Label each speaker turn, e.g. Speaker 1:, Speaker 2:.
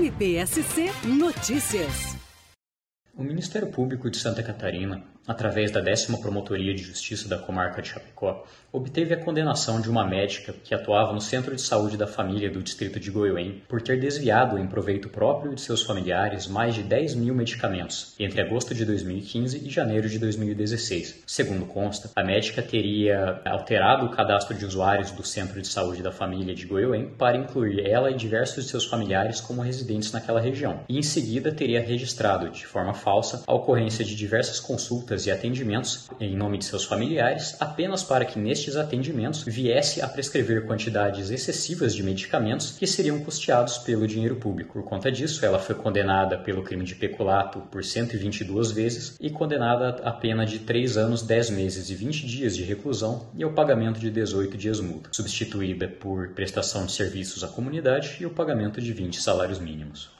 Speaker 1: MPSC Notícias.
Speaker 2: O Ministério Público de Santa Catarina através da décima Promotoria de Justiça da Comarca de Chapecó, obteve a condenação de uma médica que atuava no Centro de Saúde da Família do Distrito de Goiôem por ter desviado em proveito próprio de seus familiares mais de 10 mil medicamentos entre agosto de 2015 e janeiro de 2016. Segundo consta, a médica teria alterado o cadastro de usuários do Centro de Saúde da Família de Goiôem para incluir ela e diversos de seus familiares como residentes naquela região, e em seguida teria registrado, de forma falsa, a ocorrência de diversas consultas e atendimentos em nome de seus familiares, apenas para que nestes atendimentos viesse a prescrever quantidades excessivas de medicamentos que seriam custeados pelo dinheiro público. Por conta disso, ela foi condenada pelo crime de peculato por 122 vezes e condenada a pena de 3 anos, 10 meses e 20 dias de reclusão e ao pagamento de 18 dias multa, substituída por prestação de serviços à comunidade e o pagamento de 20 salários mínimos.